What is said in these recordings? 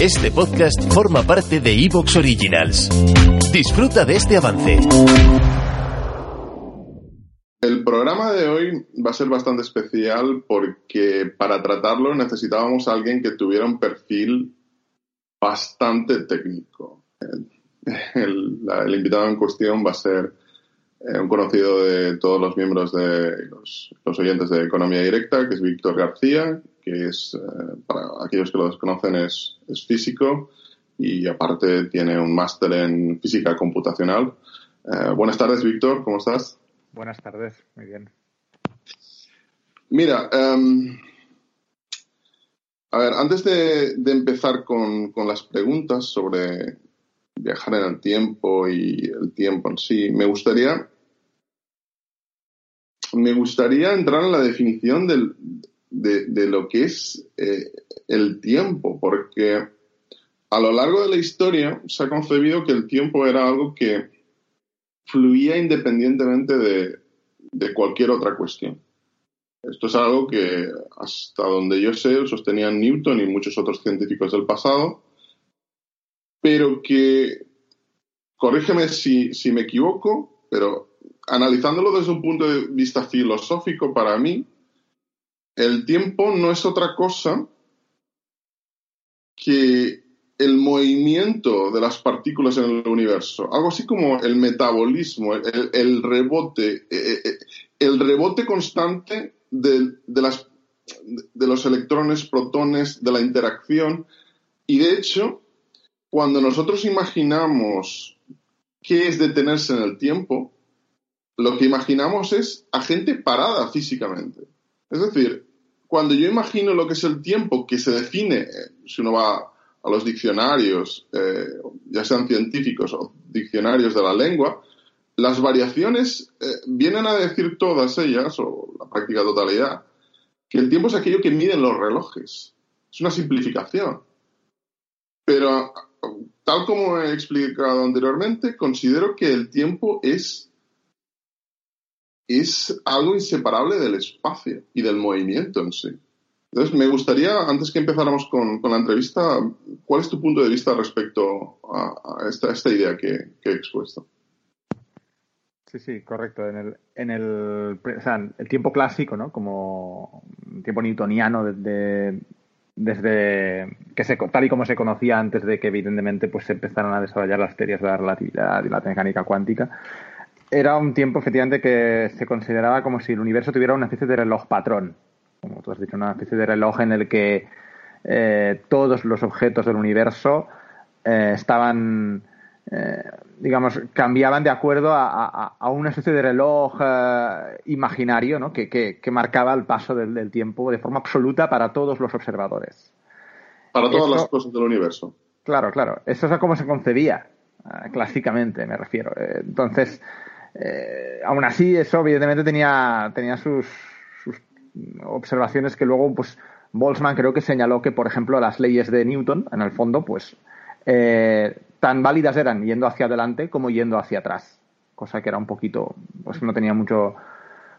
Este podcast forma parte de Evox Originals. Disfruta de este avance. El programa de hoy va a ser bastante especial porque para tratarlo necesitábamos a alguien que tuviera un perfil bastante técnico. El, el- invitado en cuestión va a ser eh, un conocido de todos los miembros de los, los oyentes de Economía Directa, que es Víctor García, que es, eh, para aquellos que lo desconocen, es, es físico y aparte tiene un máster en física computacional. Eh, buenas tardes, Víctor, ¿cómo estás? Buenas tardes, muy bien. Mira, em, a ver, antes de, de empezar con, con las preguntas sobre viajar en el tiempo y el tiempo en sí, me gustaría, me gustaría entrar en la definición del- de, lo que es eh, el tiempo, porque a lo largo de la historia se ha concebido que el tiempo era algo que fluía independientemente de, de cualquier otra cuestión. Esto es algo que, hasta donde yo sé, sostenían Newton y muchos otros científicos del pasado, pero que, corrígeme si, si me equivoco, pero analizándolo desde un punto de vista filosófico, para mí, el tiempo no es otra cosa que el movimiento de las partículas en el universo, algo así como el metabolismo, el, el- rebote, eh, eh, el rebote constante de, de las, de los electrones, protones, de la interacción. Y de hecho, cuando nosotros imaginamos qué es detenerse en el tiempo, lo que imaginamos es a gente parada físicamente. Es decir, cuando yo imagino lo que es el tiempo que se define, eh, si uno va a los diccionarios, eh, ya sean científicos o diccionarios de la lengua, las variaciones eh, vienen a decir todas ellas, o la práctica totalidad, que el tiempo es aquello que miden los relojes. Es una simplificación. Pero, tal como he explicado anteriormente, considero que el tiempo es, es algo inseparable del espacio y del movimiento en sí. Entonces, me gustaría, antes que empezáramos con, con la entrevista, ¿cuál es tu punto de vista respecto a, esta, idea que, he expuesto? Sí, sí, correcto. En el, en el, el tiempo clásico, ¿no? Como un tiempo newtoniano desde, desde que se, tal y como se conocía antes de que evidentemente pues se empezaron a desarrollar las teorías de la relatividad y la mecánica cuántica, era un tiempo efectivamente que se consideraba como si el universo tuviera una especie de reloj patrón, como tú has dicho, una especie de reloj en el que eh, todos los objetos del universo eh, estaban, eh, digamos, cambiaban de acuerdo a, a- a una especie de reloj eh, imaginario ¿no? que, que- que marcaba el paso del, del tiempo de forma absoluta para todos los observadores. Para todas Esto- las cosas del universo. Claro, claro. Eso es como se concebía, ah, clásicamente, me refiero. Eh, Entonces, eh, aún así, eso evidentemente tenía, tenía sus, sus observaciones que luego, pues, Boltzmann creo que señaló que, por ejemplo, las leyes de Newton, en el fondo, pues, eh, tan válidas eran yendo hacia adelante como yendo hacia atrás. Cosa que era un poquito, pues no tenía mucho,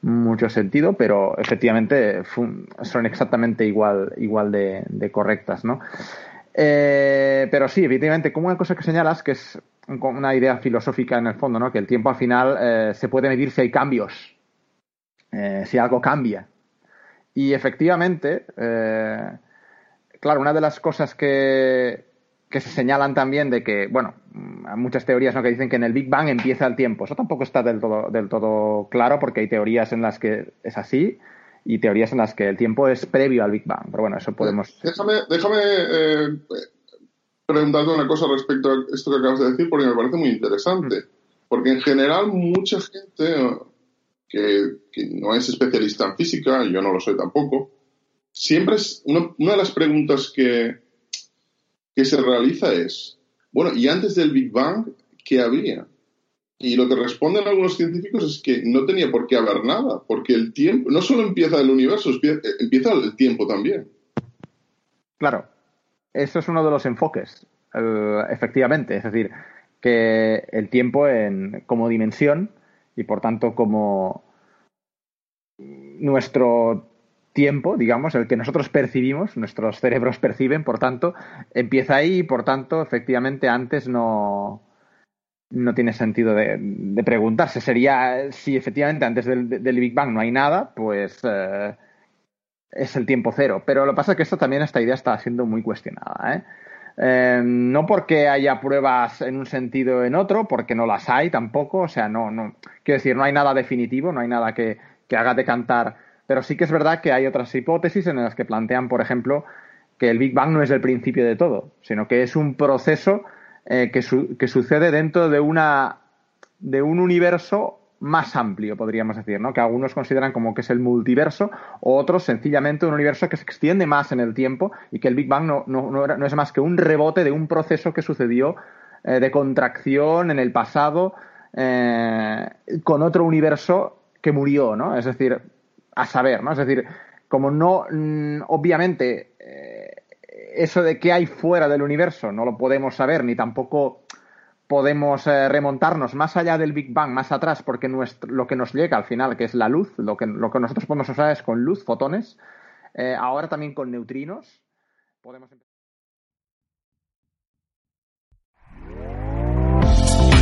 mucho sentido, pero efectivamente son exactamente igual, igual de, correctas, ¿no? Eh, pero sí, evidentemente, como una cosa que señalas, que es un- una idea filosófica en el fondo, ¿no? Que el tiempo al final eh, se puede medir si hay cambios, eh, si algo cambia. Y efectivamente, claro, una de las cosas que, que se señalan también de que, bueno, mm, hay muchas teorías ¿no? que dicen que en el Big Bang empieza el tiempo. Eso tampoco está del todo, del todo claro porque hay teorías en las que es así y teorías en las que el tiempo es previo al Big Bang. Pero bueno, eso podemos... Déjame, déjame eh, preguntarte una cosa respecto a esto que acabas de decir, porque me parece muy interesante. Porque en general mucha gente eh, que, que no es especialista en física, y yo no lo soy tampoco, siempre es una, una de las preguntas que, que se realiza es, bueno, ¿y antes del Big Bang qué había? Y lo que responden algunos científicos es que no tenía por qué haber nada, porque el tiempo, no solo empieza el universo, empieza el tiempo también. Claro, eso es uno de los enfoques, eh, efectivamente. Es decir, que el tiempo en, como dimensión y por tanto como nuestro tiempo, digamos, el que nosotros percibimos, nuestros cerebros perciben, por tanto, empieza ahí y por tanto, efectivamente, antes no, no tiene sentido de, preguntarse. Sería si efectivamente antes del, Big Bang no hay nada, pues eh, es el tiempo cero. Pero lo que pasa es que esto también, esta idea está siendo muy cuestionada. ¿eh? Eh, no porque haya pruebas en un sentido o en otro, porque no las hay tampoco. O sea, no, no. Quiero decir, no hay nada definitivo, no hay nada que, que haga decantar. Pero sí que es verdad que hay otras hipótesis en las que plantean, por ejemplo, que el Big Bang no es el principio de todo, sino que es un proceso eh, que, sucede dentro de, una, de un universo más amplio, podríamos decir, ¿no? que algunos consideran como que es el multiverso, otros sencillamente un universo que se extiende más en el tiempo y que el Big Bang no, no, no, es más que un rebote de un proceso que sucedió eh, de contracción en el pasado eh, con otro universo que murió, ¿no? Es decir, a saber, ¿no? Es decir, como no, mm, obviamente, eso de qué hay fuera del universo no lo podemos saber, ni tampoco podemos eh, remontarnos más allá del Big Bang, más atrás, porque nuestro, lo que nos llega al final, que es la luz, lo que, lo que nosotros podemos usar es con luz, fotones, eh, ahora también con neutrinos, podemos